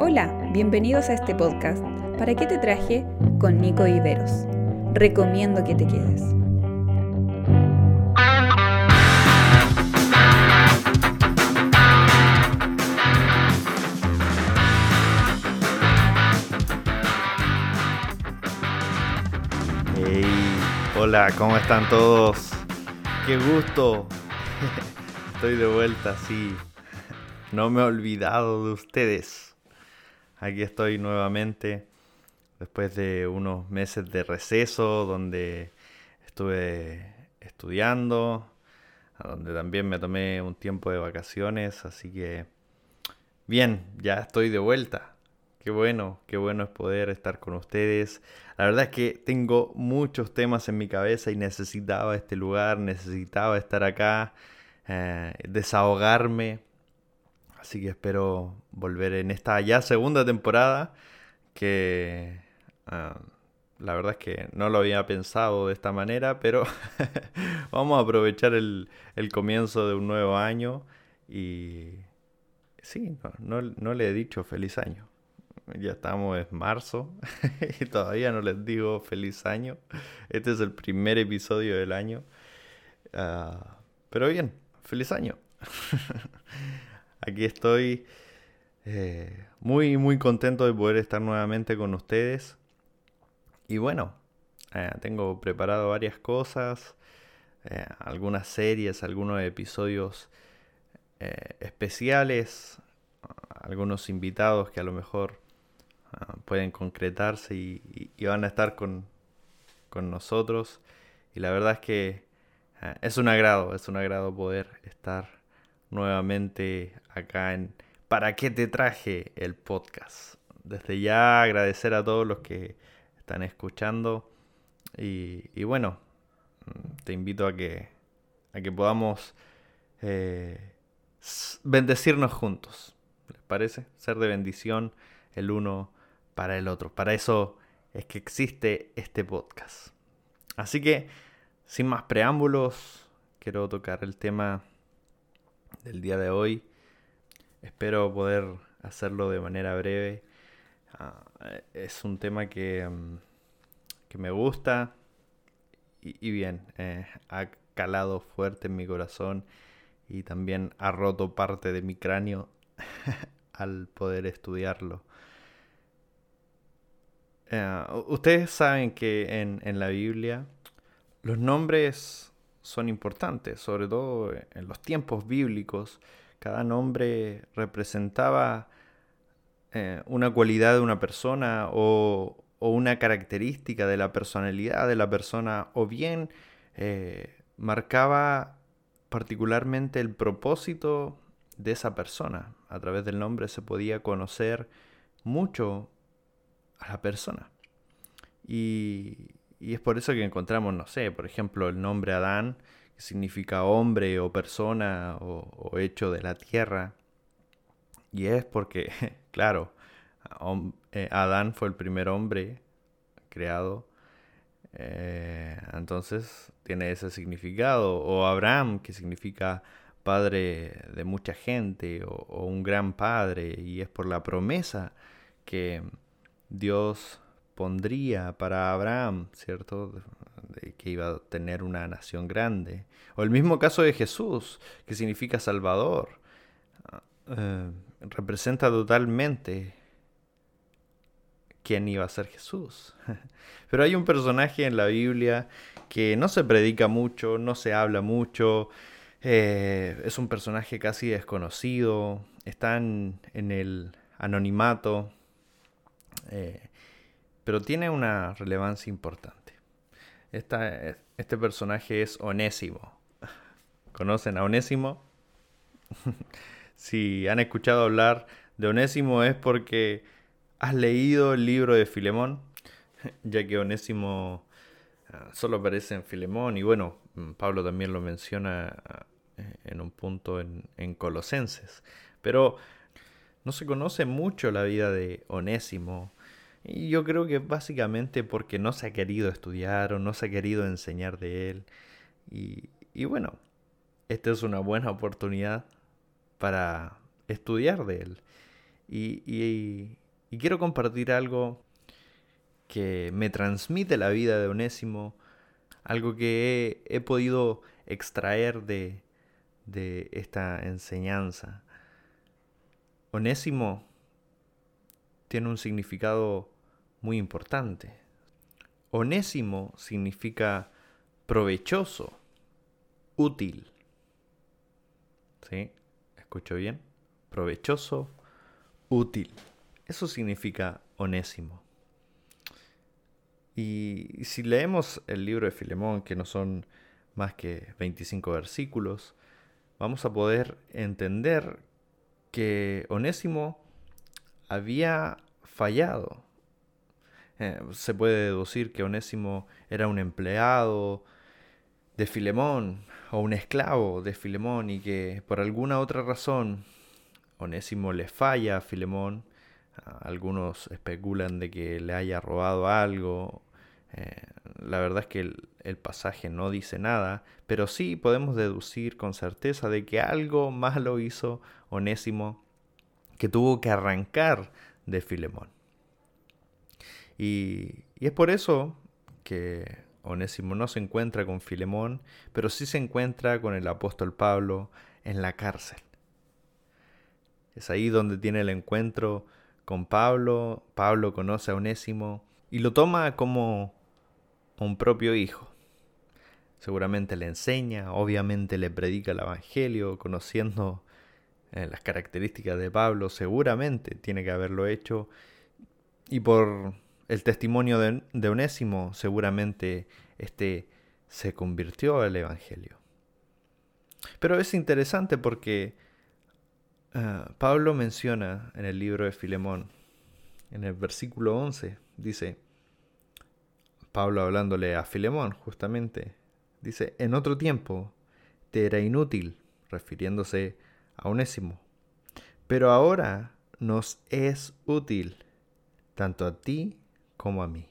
Hola, bienvenidos a este podcast. ¿Para qué te traje? Con Nico Iberos. Recomiendo que te quedes. Hola, ¿cómo están todos? ¡Qué gusto! Estoy de vuelta, sí. No me he olvidado de ustedes. Aquí estoy nuevamente después de unos meses de receso donde estuve estudiando, donde también me tomé un tiempo de vacaciones, así que bien, ya estoy de vuelta. Qué bueno, qué bueno es poder estar con ustedes. La verdad es que tengo muchos temas en mi cabeza y necesitaba este lugar, necesitaba estar acá, eh, desahogarme. Así que espero volver en esta ya segunda temporada que ah, la verdad es que no lo había pensado de esta manera, pero vamos a aprovechar el, el, comienzo de un nuevo año y sí, no, no, no le he dicho feliz año. Ya estamos en marzo y todavía no les digo feliz año. Este es el primer episodio del año. Uh, pero bien, feliz año. Aquí estoy eh, muy, muy contento de poder estar nuevamente con ustedes. Y bueno, eh, tengo preparado varias cosas, eh, algunas series, algunos episodios especiales, algunos invitados que a lo mejor uh, pueden concretarse y, y, van a estar con, con, nosotros. Y la verdad es que es un agrado, es un agrado poder estar nuevamente acá en ¿Para qué te traje el podcast? Desde ya agradecer a todos los que están escuchando y, y bueno, te invito a que, a que podamos eh, bendecirnos juntos. ¿Les parece? Ser de bendición el uno para el otro. Para eso es que existe este podcast. Así que, sin más preámbulos, quiero tocar el tema del día de hoy. Espero poder hacerlo de manera breve. Uh, es un tema que, um, que me gusta y, bien, eh, ha calado fuerte en mi corazón y también ha roto parte de mi cráneo al poder estudiarlo. Uh, ustedes saben que en, en la Biblia los nombres son importantes, sobre todo en los tiempos bíblicos. Cada nombre representaba eh, una cualidad de una persona o, o, una característica de la personalidad de la persona o bien eh, marcaba particularmente el propósito de esa persona. A través del nombre se podía conocer mucho a la persona. Y, y es por eso que encontramos, no sé, por ejemplo, el nombre Adán, que significa hombre o persona o, hecho de la tierra. Y es porque, claro, eh, Adán fue el primer hombre creado. Eh, entonces tiene ese significado. O Abraham, que significa padre de mucha gente o, o, un gran padre. Y es por la promesa que Dios pondría para Abraham, ¿cierto? De que iba a tener una nación grande. O el mismo caso de Jesús, que significa Salvador. Uh, representa totalmente quién iba a ser Jesús. Pero hay un personaje en la Biblia que no se predica mucho, no se habla mucho, eh, es un personaje casi desconocido, está en, en el anonimato. Eh, pero tiene una relevancia importante. Esta, este personaje es Onésimo. ¿Conocen a Onésimo? si han escuchado hablar de Onésimo es porque has leído el libro de Filemón, ya que Onésimo uh, solo aparece en Filemón y bueno, Pablo también lo menciona uh, en un punto en, en Colosenses. Pero no se conoce mucho la vida de Onésimo y yo creo que básicamente porque no se ha querido estudiar o no se ha querido enseñar de él. Y, y bueno, esta es una buena oportunidad para estudiar de él. Y, quiero compartir algo que me transmite la vida de Onésimo, algo que he, podido extraer de, de esta enseñanza. Onésimo tiene un significado muy importante. Onésimo significa provechoso, útil. ¿Sí? ¿Escucho bien? Provechoso, útil. Eso significa onésimo. Y si leemos el libro de Filemón, que no son más que 25 versículos, vamos a poder entender que Onésimo había fallado. Eh, se puede deducir que Onésimo era un empleado de Filemón o un esclavo de Filemón y que por alguna otra razón Onésimo le falla a Filemón. Algunos especulan de que le haya robado algo. Eh, la verdad es que el, el, pasaje no dice nada, pero sí podemos deducir con certeza de que algo malo hizo Onésimo que tuvo que arrancar de Filemón. Y, es por eso que Onésimo no se encuentra con Filemón, pero sí se encuentra con el apóstol Pablo en la cárcel. Es ahí donde tiene el encuentro con Pablo. Pablo conoce a Onésimo y lo toma como un propio hijo. Seguramente le enseña, obviamente le predica el Evangelio, conociendo eh, las características de Pablo, seguramente tiene que haberlo hecho. Y por el testimonio de, Onésimo, seguramente este se convirtió al Evangelio. Pero es interesante porque Ah, Pablo menciona en el libro de Filemón, en el versículo 11, dice, Pablo hablándole a Filemón justamente, dice, en otro tiempo te era inútil, refiriéndose a Onésimo, pero ahora nos es útil, tanto a ti como a mí.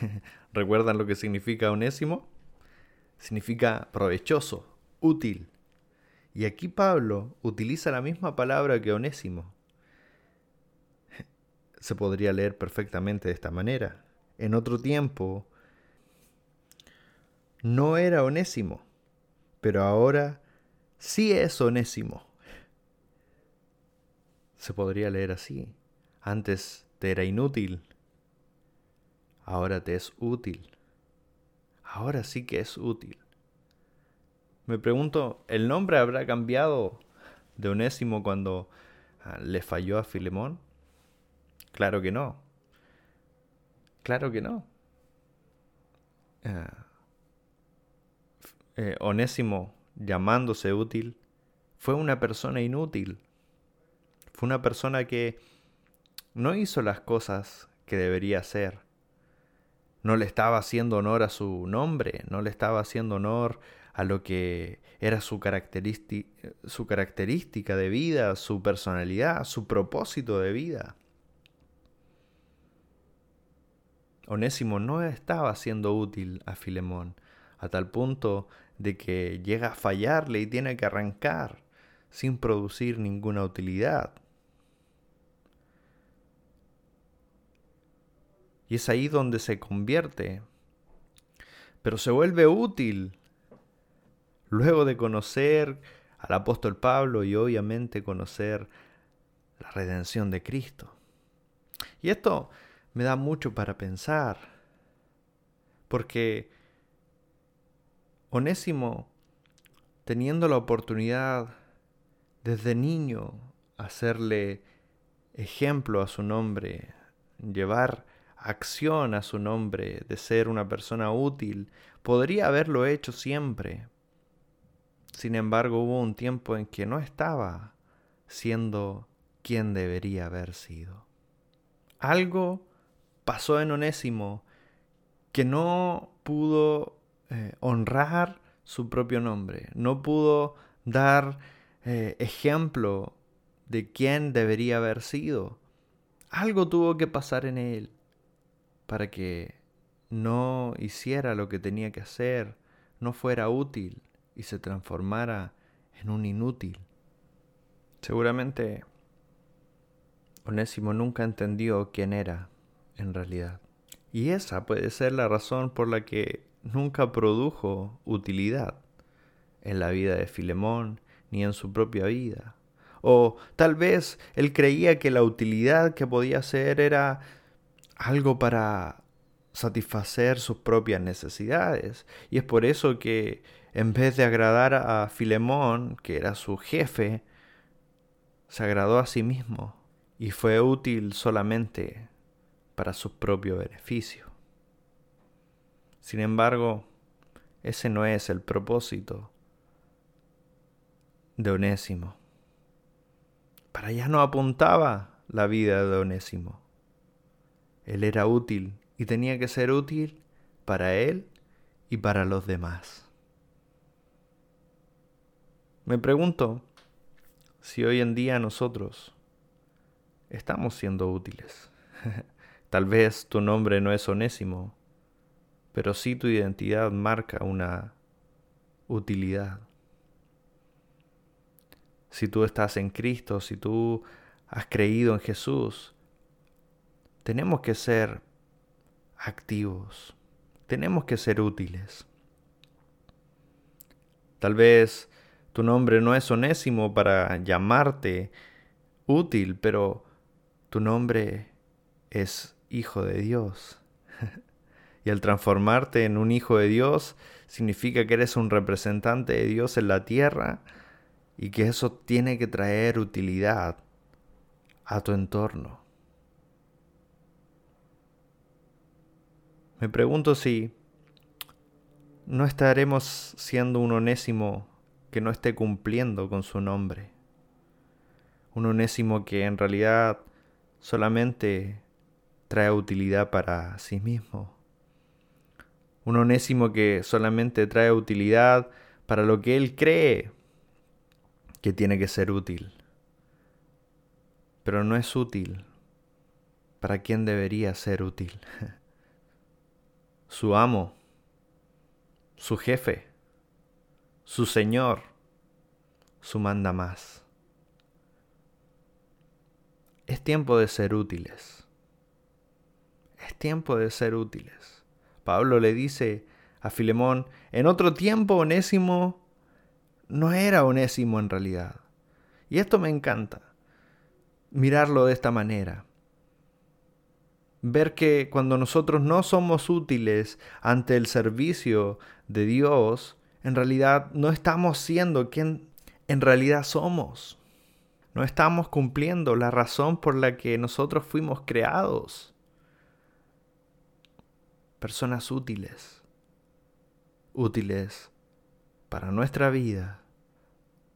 ¿Recuerdan lo que significa onésimo? Significa provechoso, útil, y aquí Pablo utiliza la misma palabra que Onésimo. Se podría leer perfectamente de esta manera. En otro tiempo no era Onésimo, pero ahora sí es Onésimo. Se podría leer así. Antes te era inútil, ahora te es útil. Ahora sí que es útil. Me pregunto, ¿el nombre habrá cambiado de Onésimo cuando ah, le falló a Filemón? Claro que no. Claro que no. Ah, eh, Onésimo, llamándose útil, fue una persona inútil. Fue una persona que no hizo las cosas que debería hacer. No le estaba haciendo honor a su nombre, no le estaba haciendo honor a lo que era su, su característica de vida, su personalidad, su propósito de vida. Onésimo no estaba siendo útil a Filemón, a tal punto de que llega a fallarle y tiene que arrancar sin producir ninguna utilidad. Y es ahí donde se convierte, pero se vuelve útil Luego de conocer al apóstol Pablo y obviamente conocer la redención de Cristo. Y esto me da mucho para pensar, porque Onésimo, teniendo la oportunidad desde niño hacerle ejemplo a su nombre, llevar acción a su nombre de ser una persona útil, podría haberlo hecho siempre, sin embargo, hubo un tiempo en que no estaba siendo quien debería haber sido. Algo pasó en Onésimo que no pudo eh, honrar su propio nombre, no pudo dar eh, ejemplo de quién debería haber sido. Algo tuvo que pasar en él para que no hiciera lo que tenía que hacer, no fuera útil y se transformara en un inútil. Seguramente Onésimo nunca entendió quién era en realidad. Y esa puede ser la razón por la que nunca produjo utilidad en la vida de Filemón ni en su propia vida. O tal vez él creía que la utilidad que podía hacer era algo para satisfacer sus propias necesidades. Y es por eso que en vez de agradar a Filemón, que era su jefe, se agradó a sí mismo y fue útil solamente para su propio beneficio. Sin embargo, ese no es el propósito de Onésimo. Para allá no apuntaba la vida de Onésimo. Él era útil y tenía que ser útil para él y para los demás. Me pregunto si hoy en día nosotros estamos siendo útiles. Tal vez tu nombre no es onésimo, pero sí tu identidad marca una utilidad si tú estás en Cristo, si tú has creído en Jesús, tenemos que ser activos, tenemos que ser útiles. Tal vez tu nombre no es onésimo para llamarte útil, pero tu nombre es hijo de Dios. y al transformarte en un hijo de Dios, significa que eres un representante de Dios en la tierra y que eso tiene que traer utilidad a tu entorno. Me pregunto si no estaremos siendo un onésimo que no esté cumpliendo con su nombre. Un onésimo que en realidad solamente trae utilidad para sí mismo. Un onésimo que solamente trae utilidad para lo que él cree que tiene que ser útil, pero no es útil para quien debería ser útil. su amo, su jefe, su señor, su manda más. Es tiempo de ser útiles. Es tiempo de ser útiles. Pablo le dice a Filemón, en otro tiempo Onésimo no era onésimo en realidad. Y esto me encanta, mirarlo de esta manera. Ver que cuando nosotros no somos útiles ante el servicio de Dios, en realidad no estamos siendo quien en realidad somos. No estamos cumpliendo la razón por la que nosotros fuimos creados. Personas útiles. Útiles para nuestra vida,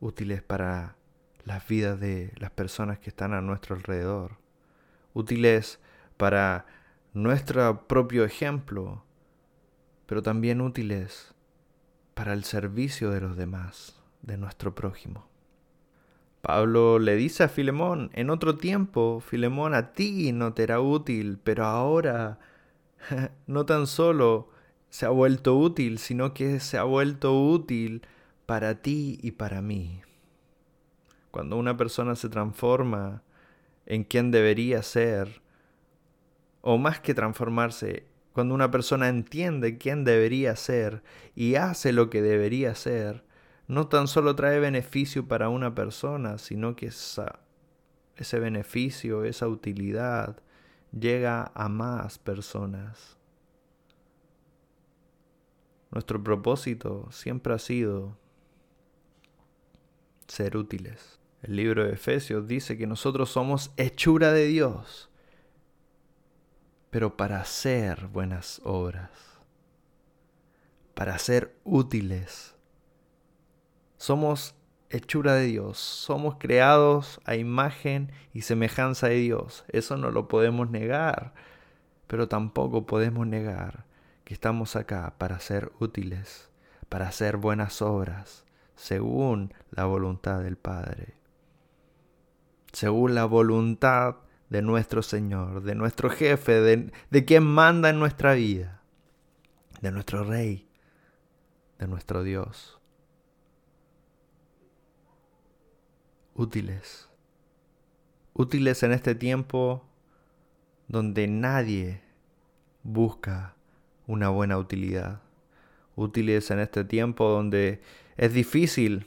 útiles para las vidas de las personas que están a nuestro alrededor, útiles para nuestro propio ejemplo, pero también útiles para el servicio de los demás, de nuestro prójimo. Pablo le dice a Filemón, en otro tiempo, Filemón, a ti no te era útil, pero ahora no tan solo se ha vuelto útil, sino que se ha vuelto útil para ti y para mí. Cuando una persona se transforma en quien debería ser, o más que transformarse, cuando una persona entiende quién debería ser y hace lo que debería ser, no tan solo trae beneficio para una persona, sino que ese beneficio, esa utilidad, llega a más personas. Nuestro propósito siempre ha sido ser útiles. El libro de Efesios dice que nosotros somos hechura de Dios, pero para hacer buenas obras, para ser útiles. Somos hechura de Dios, somos creados a imagen y semejanza de Dios. Eso no lo podemos negar, pero tampoco podemos negar que estamos acá para ser útiles, para hacer buenas obras, según la voluntad del Padre, según la voluntad de nuestro Señor, de nuestro jefe, de, de quien manda en nuestra vida, de nuestro Rey, de nuestro Dios. Útiles Útiles en este tiempo donde nadie busca una buena utilidad. Útiles en este tiempo donde es difícil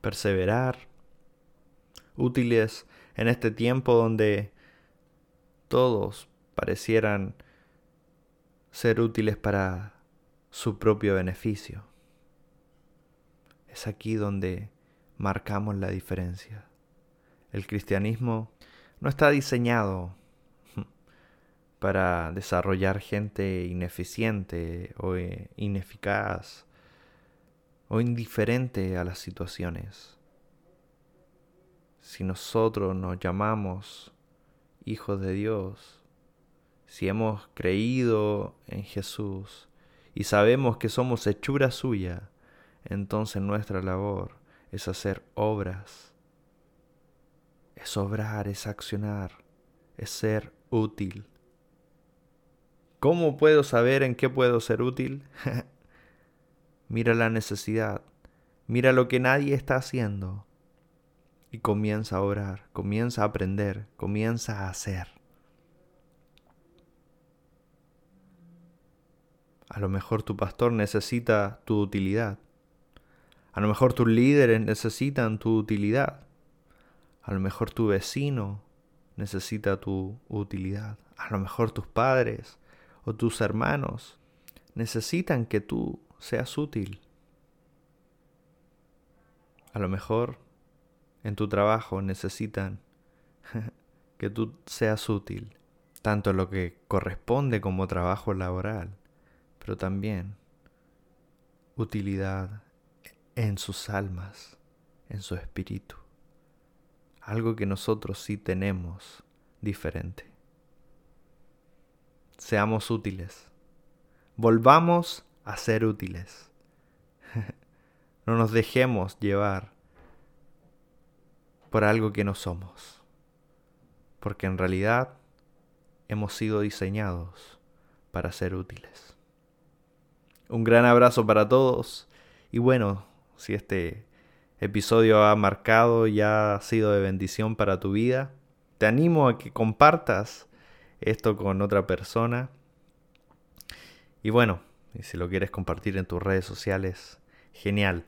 perseverar. Útiles en este tiempo donde todos parecieran ser útiles para su propio beneficio. Es aquí donde marcamos la diferencia. El cristianismo no está diseñado para desarrollar gente ineficiente o eh, ineficaz o indiferente a las situaciones. Si nosotros nos llamamos hijos de Dios, si hemos creído en Jesús y sabemos que somos hechura suya, entonces nuestra labor es hacer obras, es obrar, es accionar, es ser útil. ¿Cómo puedo saber en qué puedo ser útil? mira la necesidad, mira lo que nadie está haciendo y comienza a orar, comienza a aprender, comienza a hacer. A lo mejor tu pastor necesita tu utilidad. A lo mejor tus líderes necesitan tu utilidad. A lo mejor tu vecino necesita tu utilidad. A lo mejor tus padres o tus hermanos necesitan que tú seas útil. A lo mejor en tu trabajo necesitan que tú seas útil, tanto lo que corresponde como trabajo laboral, pero también utilidad en sus almas, en su espíritu. Algo que nosotros sí tenemos diferente seamos útiles. Volvamos a ser útiles. no nos dejemos llevar por algo que no somos. Porque en realidad hemos sido diseñados para ser útiles. Un gran abrazo para todos. Y bueno, si este episodio ha marcado y ha sido de bendición para tu vida, te animo a que compartas esto con otra persona. Y bueno, si lo quieres compartir en tus redes sociales, genial.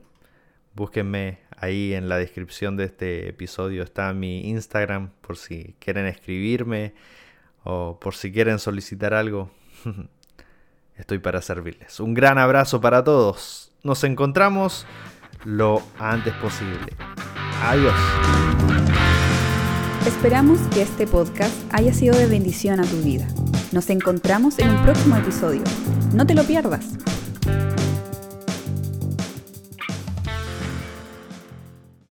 Búsquenme ahí en la descripción de este episodio está mi Instagram por si quieren escribirme o por si quieren solicitar algo. Estoy para servirles. Un gran abrazo para todos. Nos encontramos lo antes posible. Adiós. Esperamos que este podcast haya sido de bendición a tu vida. Nos encontramos en un próximo episodio. No te lo pierdas.